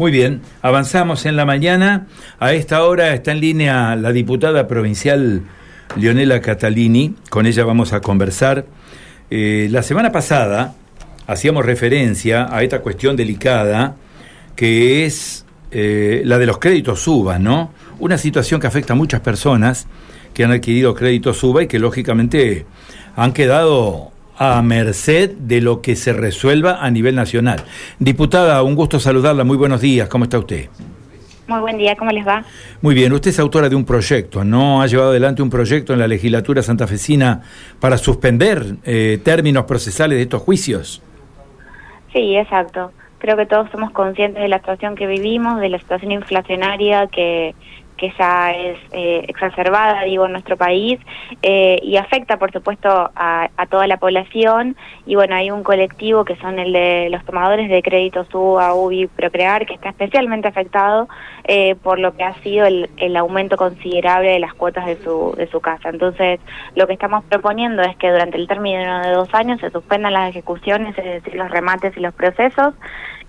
Muy bien, avanzamos en la mañana. A esta hora está en línea la diputada provincial Leonela Catalini. Con ella vamos a conversar. Eh, la semana pasada hacíamos referencia a esta cuestión delicada que es eh, la de los créditos suba, ¿no? Una situación que afecta a muchas personas que han adquirido créditos suba y que lógicamente han quedado a merced de lo que se resuelva a nivel nacional. Diputada, un gusto saludarla, muy buenos días, ¿cómo está usted? Muy buen día, ¿cómo les va? Muy bien, usted es autora de un proyecto, ¿no? Ha llevado adelante un proyecto en la legislatura santafesina para suspender eh, términos procesales de estos juicios. Sí, exacto. Creo que todos somos conscientes de la situación que vivimos, de la situación inflacionaria que, que ya es eh, exacerbada, digo, en nuestro país eh, y afecta, por supuesto, a, toda la población. Y bueno, hay un colectivo que son el de los tomadores de créditos UBA, UBI, Procrear, que está especialmente afectado eh, por lo que ha sido el, el, aumento considerable de las cuotas de su, de su casa. Entonces, lo que estamos proponiendo es que durante el término de dos años se suspendan las ejecuciones, es decir, los remates y los procesos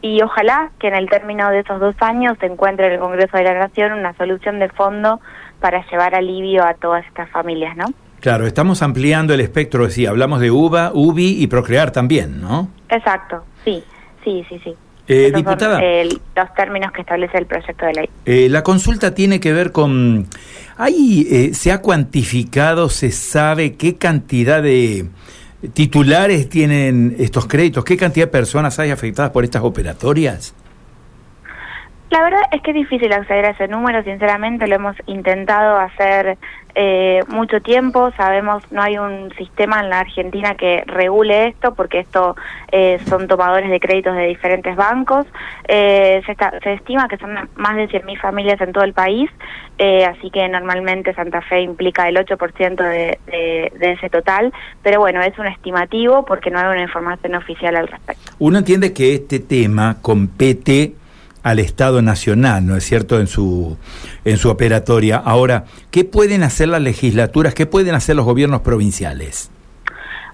y ojalá que en el término de esos dos años se encuentre en el Congreso de la Nación una solución de fondo para llevar alivio a todas estas familias, ¿no? Claro, estamos ampliando el espectro, sí, hablamos de UBA, UBI y Procrear también, ¿no? Exacto, sí, sí, sí, sí. Eh, diputada. los términos que establece el proyecto de ley. Eh, la consulta tiene que ver con. ¿Ahí eh, se ha cuantificado, se sabe qué cantidad de titulares tienen estos créditos? ¿Qué cantidad de personas hay afectadas por estas operatorias? La verdad es que es difícil acceder a ese número, sinceramente lo hemos intentado hacer eh, mucho tiempo, sabemos no hay un sistema en la Argentina que regule esto porque esto eh, son tomadores de créditos de diferentes bancos, eh, se, estima que son más de 100.000 familias en todo el país, eh, así que normalmente Santa Fe implica el 8% de, de, de ese total, pero bueno, es un estimativo porque no hay una información oficial al respecto. Uno entiende que este tema compete al Estado Nacional, ¿no es cierto?, en su, en su operatoria. Ahora, ¿qué pueden hacer las legislaturas, qué pueden hacer los gobiernos provinciales?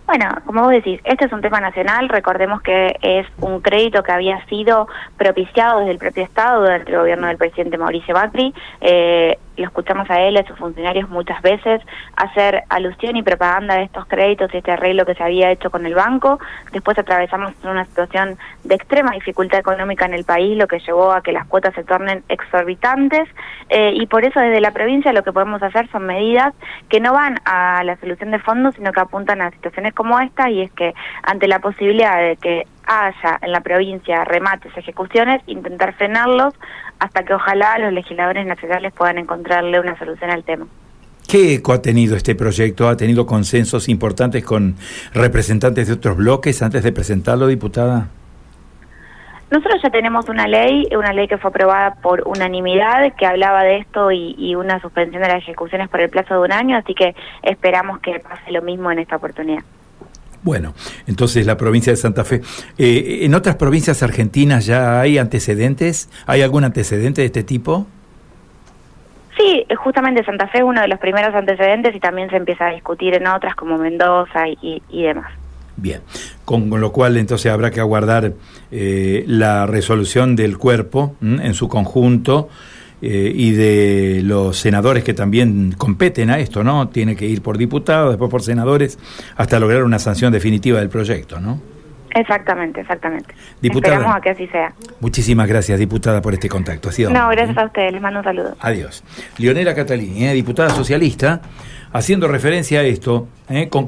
Bueno, como vos decís, este es un tema nacional, recordemos que es un crédito que había sido propiciado desde el propio Estado, durante el gobierno del presidente Mauricio Macri, eh, lo escuchamos a él a sus funcionarios muchas veces hacer alusión y propaganda de estos créditos y este arreglo que se había hecho con el banco. Después atravesamos una situación de extrema dificultad económica en el país, lo que llevó a que las cuotas se tornen exorbitantes eh, y por eso desde la provincia lo que podemos hacer son medidas que no van a la solución de fondos, sino que apuntan a situaciones como esta y es que ante la posibilidad de que haya en la provincia remates, ejecuciones, intentar frenarlos hasta que ojalá los legisladores nacionales puedan encontrarle una solución al tema. ¿Qué eco ha tenido este proyecto? ¿Ha tenido consensos importantes con representantes de otros bloques antes de presentarlo, diputada? Nosotros ya tenemos una ley, una ley que fue aprobada por unanimidad, que hablaba de esto y, y, una suspensión de las ejecuciones por el plazo de un año, así que esperamos que pase lo mismo en esta oportunidad. Bueno, entonces la provincia de Santa Fe. Eh, ¿En otras provincias argentinas ya hay antecedentes? ¿Hay algún antecedente de este tipo? Sí, justamente Santa Fe es uno de los primeros antecedentes y también se empieza a discutir en otras como Mendoza y, demás. Bien, con, lo cual entonces habrá que aguardar eh, la resolución del cuerpo en su conjunto eh, y de los senadores que también competen a esto, ¿no? Tiene que ir por diputados, después por senadores, hasta lograr una sanción definitiva del proyecto, ¿no? Exactamente, exactamente. Diputada, Esperamos a que así sea. Muchísimas gracias, diputada, por este contacto. Ha sido no, gracias a ustedes. Les mando un saludo. Adiós. Leonela Catalini, ¿eh? diputada socialista, haciendo referencia a esto, ¿eh? con